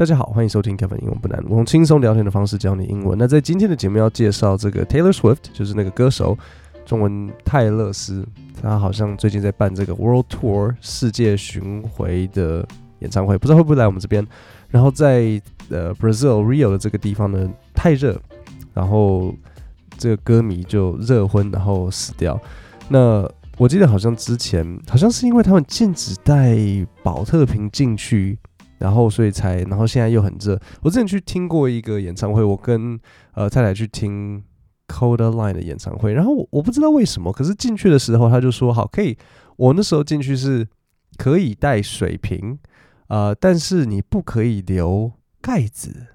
大家好，欢迎收听 Kevin 英文不难，我用轻松聊天的方式教你英文。那在今天的节目要介绍这个 Taylor Swift，就是那个歌手，中文泰勒斯，他好像最近在办这个 World Tour 世界巡回的演唱会，不知道会不会来我们这边。然后在呃 Brazil Rio 的这个地方呢，太热，然后这个歌迷就热昏，然后死掉。那我记得好像之前好像是因为他们禁止带宝特瓶进去。然后，所以才，然后现在又很热。我之前去听过一个演唱会，我跟呃太太去听 Coldline 的演唱会，然后我我不知道为什么，可是进去的时候他就说好可以，我那时候进去是可以带水瓶，呃，但是你不可以留盖子，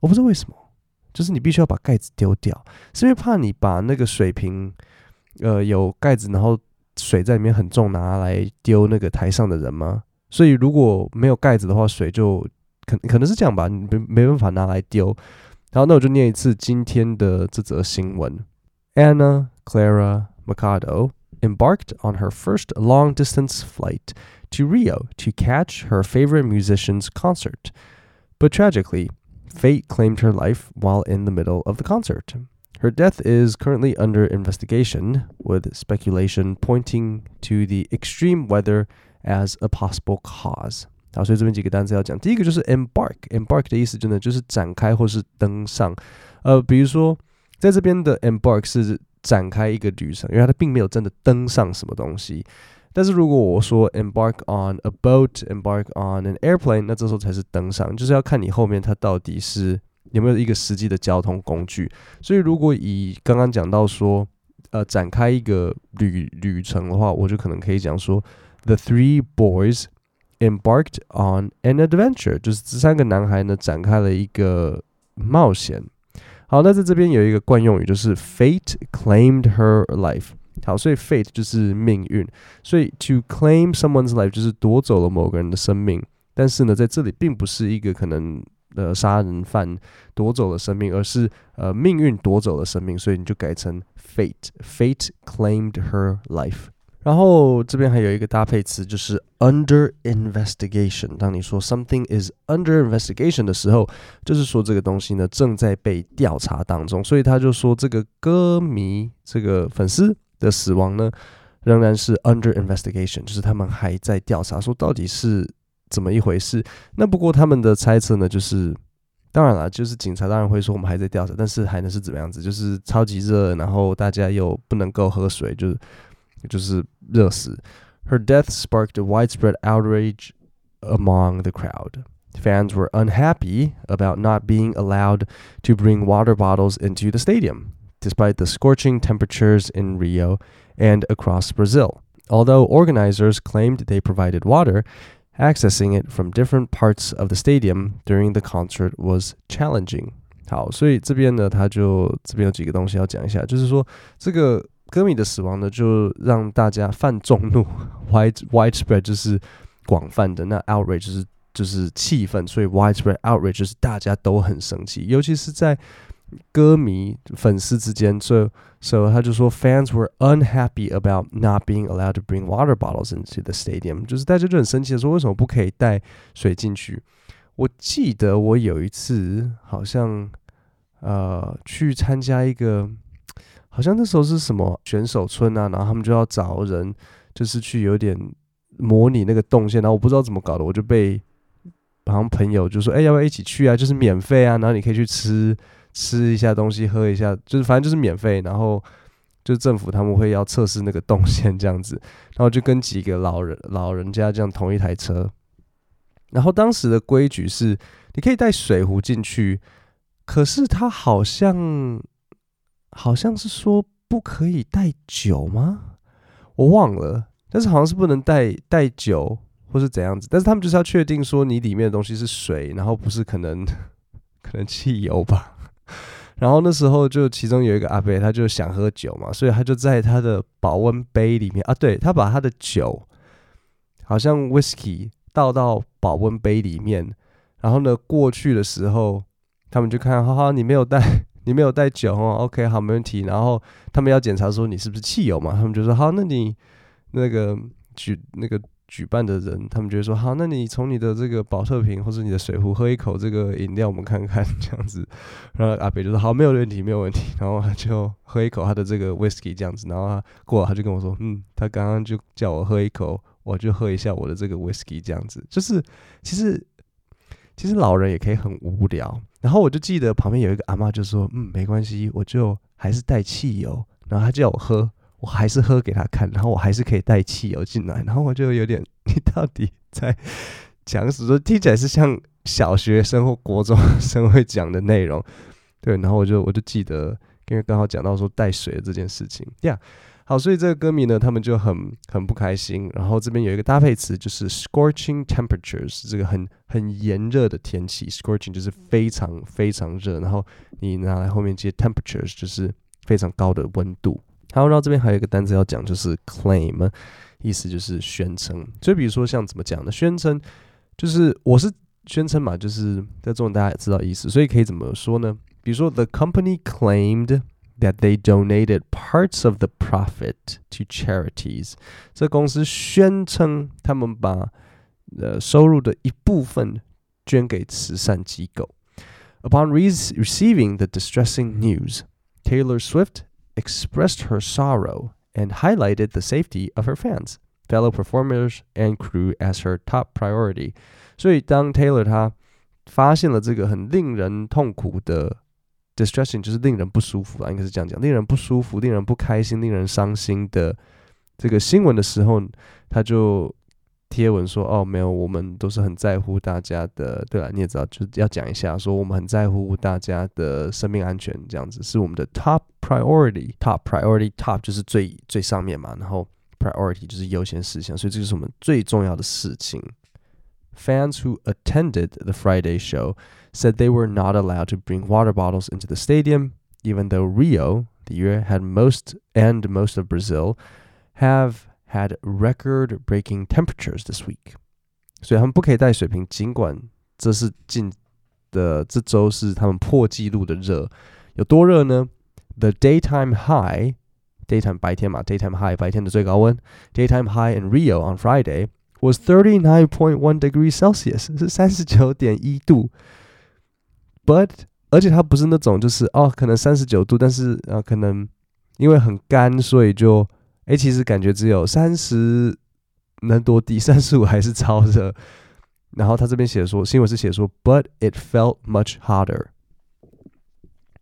我不知道为什么，就是你必须要把盖子丢掉，是因为怕你把那个水瓶，呃，有盖子，然后水在里面很重，拿来丢那个台上的人吗？所以如果没有盖子的话，水就可可能是这样吧，你没没办法拿来丢。然后那我就念一次今天的这则新闻：Anna Clara Machado embarked on her first long-distance flight to Rio to catch her favorite musician's concert, but tragically, fate claimed her life while in the middle of the concert. Her death is currently under investigation, with speculation pointing to the extreme weather. As a possible cause，好，所以这边几个单词要讲。第一个就是 embark，embark 的意思真的就是展开或是登上。呃，比如说在这边的 embark 是展开一个旅程，因为它并没有真的登上什么东西。但是如果我说 embark on a boat，embark on an airplane，那这时候才是登上，就是要看你后面它到底是有没有一个实际的交通工具。所以如果以刚刚讲到说，呃，展开一个旅旅程的话，我就可能可以讲说。The three boys embarked on an adventure，就是这三个男孩呢展开了一个冒险。好，那在这边有一个惯用语，就是 fate claimed her life。好，所以 fate 就是命运，所以 to claim someone's life 就是夺走了某个人的生命。但是呢，在这里并不是一个可能呃杀人犯夺走了生命，而是呃命运夺走了生命，所以你就改成 fate。Fate claimed her life。 然后这边还有一个搭配词，就是 under investigation。当你说 something is under investigation 的时候，就是说这个东西呢正在被调查当中。所以他就说这个歌迷、这个粉丝的死亡呢，仍然是 under investigation，就是他们还在调查，说到底是怎么一回事。那不过他们的猜测呢，就是当然了，就是警察当然会说我们还在调查，但是还能是怎么样子？就是超级热，然后大家又不能够喝水，就是。就是热死。Her death sparked a widespread outrage among the crowd. Fans were unhappy about not being allowed to bring water bottles into the stadium, despite the scorching temperatures in Rio and across Brazil. Although organizers claimed they provided water, accessing it from different parts of the stadium during the concert was challenging. 好，所以这边呢，他就这边有几个东西要讲一下，就是说这个。 歌迷的死亡呢，就让大家泛众怒，wide widespread 就是广泛的，那 outrage 就是就是气愤，所以 widespread outrage 就是大家都很生气，尤其是在歌迷粉丝之间，所以所以他就说 fans were unhappy about not being allowed to bring water bottles into the stadium，就是大家就很生气的说，为什么不可以带水进去？我记得我有一次好像呃去参加一个。好像那时候是什么选手村啊，然后他们就要找人，就是去有点模拟那个动线，然后我不知道怎么搞的，我就被好像朋友就说，哎、要不要一起去啊？就是免费啊，然后你可以去吃吃一下东西，喝一下，就是反正就是免费，然后就政府他们会要测试那个动线这样子，然后就跟几个老人老人家这样同一台车，然后当时的规矩是你可以带水壶进去，可是他好像。好像是说不可以带酒吗？我忘了，但是好像是不能带带酒或是怎样子。但是他们就是要确定说你里面的东西是水，然后不是可能 可能汽油吧。然后那时候就其中有一个阿伯，他就想喝酒嘛，所以他就在他的保温杯里面啊，对，他把他的酒好像 whisky 倒到保温杯里面，然后呢过去的时候，他们就看，哈哈，你没有带。你没有带酒哦，OK，好，没问题。然后他们要检查说你是不是汽油嘛，他们就说好，那你那个举那个举办的人，他们就会说好，那你从你的这个保特瓶或者你的水壶喝一口这个饮料，我们看看 这样子。然后阿北就说好，没有问题，没有问题。然后他就喝一口他的这个 whisky 这样子，然后他过了他就跟我说，嗯，他刚刚就叫我喝一口，我就喝一下我的这个 whisky 这样子。就是其实其实老人也可以很无聊。然后我就记得旁边有一个阿妈就说，嗯，没关系，我就还是带汽油。然后他叫我喝。我还是喝给他看，然后我还是可以带汽油进来，然后我就有点，你到底在讲什么？听起来是像小学生或国中生会讲的内容，对，然后我就我就记得，因为刚好讲到说带水的这件事情，呀、yeah，好，所以这个歌迷呢，他们就很很不开心，然后这边有一个搭配词，就是 scorching temperatures，这个很很炎热的天气，scorching 就是非常非常热，然后你拿来后面接 temperatures，就是非常高的温度。好，然后这边还有一个单词要讲，就是 claim，意思就是宣称。所以比如说像怎么讲呢？宣称就是我是宣称嘛，就是在这种大家也知道意思，所以可以怎么说呢？比如说，the company claimed that they donated parts of the profit to charities。这公司宣称他们把呃收入的一部分捐给慈善机构。Upon receiving the distressing news, Taylor Swift expressed her sorrow and highlighted the safety of her fans, fellow performers, and crew as her top priority. 所以当 Taylor 他发现了这个很令人痛苦的 distressing，就是令人不舒服啊，应该是这样讲，令人不舒服、令人不开心、令人伤心的这个新闻的时候，他就。贴文说哦，没有，我们都是很在乎大家的。对了，你也知道，就是要讲一下，说我们很在乎大家的生命安全，这样子是我们的 top priority。top priority top 就是最最上面嘛，然后 priority 就是优先事项，所以这就是我们最重要的事情。Fans who attended the Friday show said they were not allowed to bring water bottles into the stadium, even though Rio, the year had most and most of Brazil, have had record-breaking temperatures this week，所以他们不可以带水瓶，尽管这是近的这周是他们破纪录的热，有多热呢？The daytime high，daytime 白天嘛，daytime high 白天的最高温，daytime high in Rio on Friday was thirty nine point one degrees Celsius，是三十九点一度。But 而且它不是那种就是哦，可能三十九度，但是啊，可能因为很干，所以就。哎，其实感觉只有三十能多低，三十五还是超热。然后他这边写说，新闻是写说，but it felt much hotter。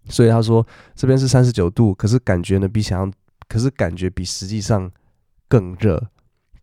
所以他说这边是三十九度，可是感觉呢比想象，可是感觉比实际上更热。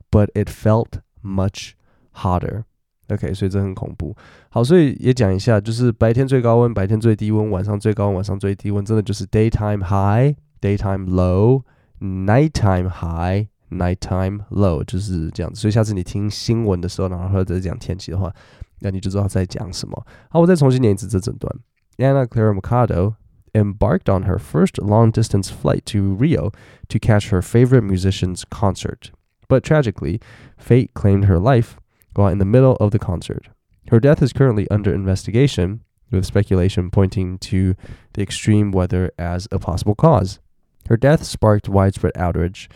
But it felt much hotter。OK，所以这很恐怖。好，所以也讲一下，就是白天最高温，白天最低温，晚上最高温，晚上最低温，真的就是 daytime high，daytime low。Nighttime high, nighttime low，就是这样子。所以下次你听新闻的时候，然后或者讲天气的话，那你就知道在讲什么。好，我再重新念一次这整段。Ana Clara Machado embarked on her first long-distance flight to Rio to catch her favorite musician's concert, but tragically, fate claimed her life while in the middle of the concert. Her death is currently under investigation, with speculation pointing to the extreme weather as a possible cause. Her death sparked widespread outrage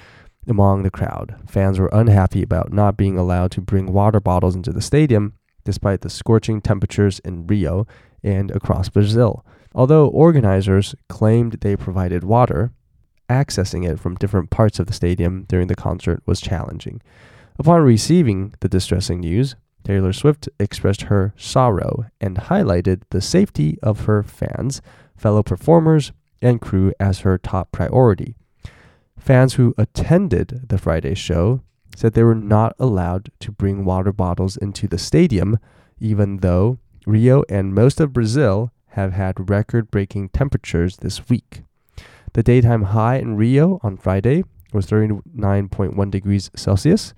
among the crowd. Fans were unhappy about not being allowed to bring water bottles into the stadium, despite the scorching temperatures in Rio and across Brazil. Although organizers claimed they provided water, accessing it from different parts of the stadium during the concert was challenging. Upon receiving the distressing news, Taylor Swift expressed her sorrow and highlighted the safety of her fans, fellow performers, and crew as her top priority. Fans who attended the Friday show said they were not allowed to bring water bottles into the stadium, even though Rio and most of Brazil have had record breaking temperatures this week. The daytime high in Rio on Friday was 39.1 degrees Celsius,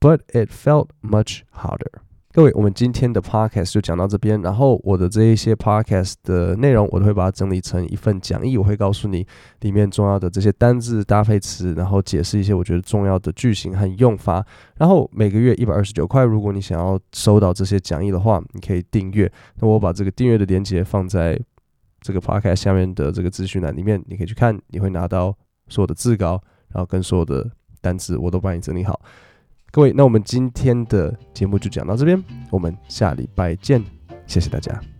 but it felt much hotter. 各位，我们今天的 podcast 就讲到这边。然后我的这一些 podcast 的内容，我都会把它整理成一份讲义，我会告诉你里面重要的这些单字搭配词，然后解释一些我觉得重要的句型和用法。然后每个月一百二十九块，如果你想要收到这些讲义的话，你可以订阅。那我把这个订阅的链接放在这个 podcast 下面的这个资讯栏里面，你可以去看，你会拿到所有的字稿，然后跟所有的单词我都帮你整理好。各位，那我们今天的节目就讲到这边，我们下礼拜见，谢谢大家。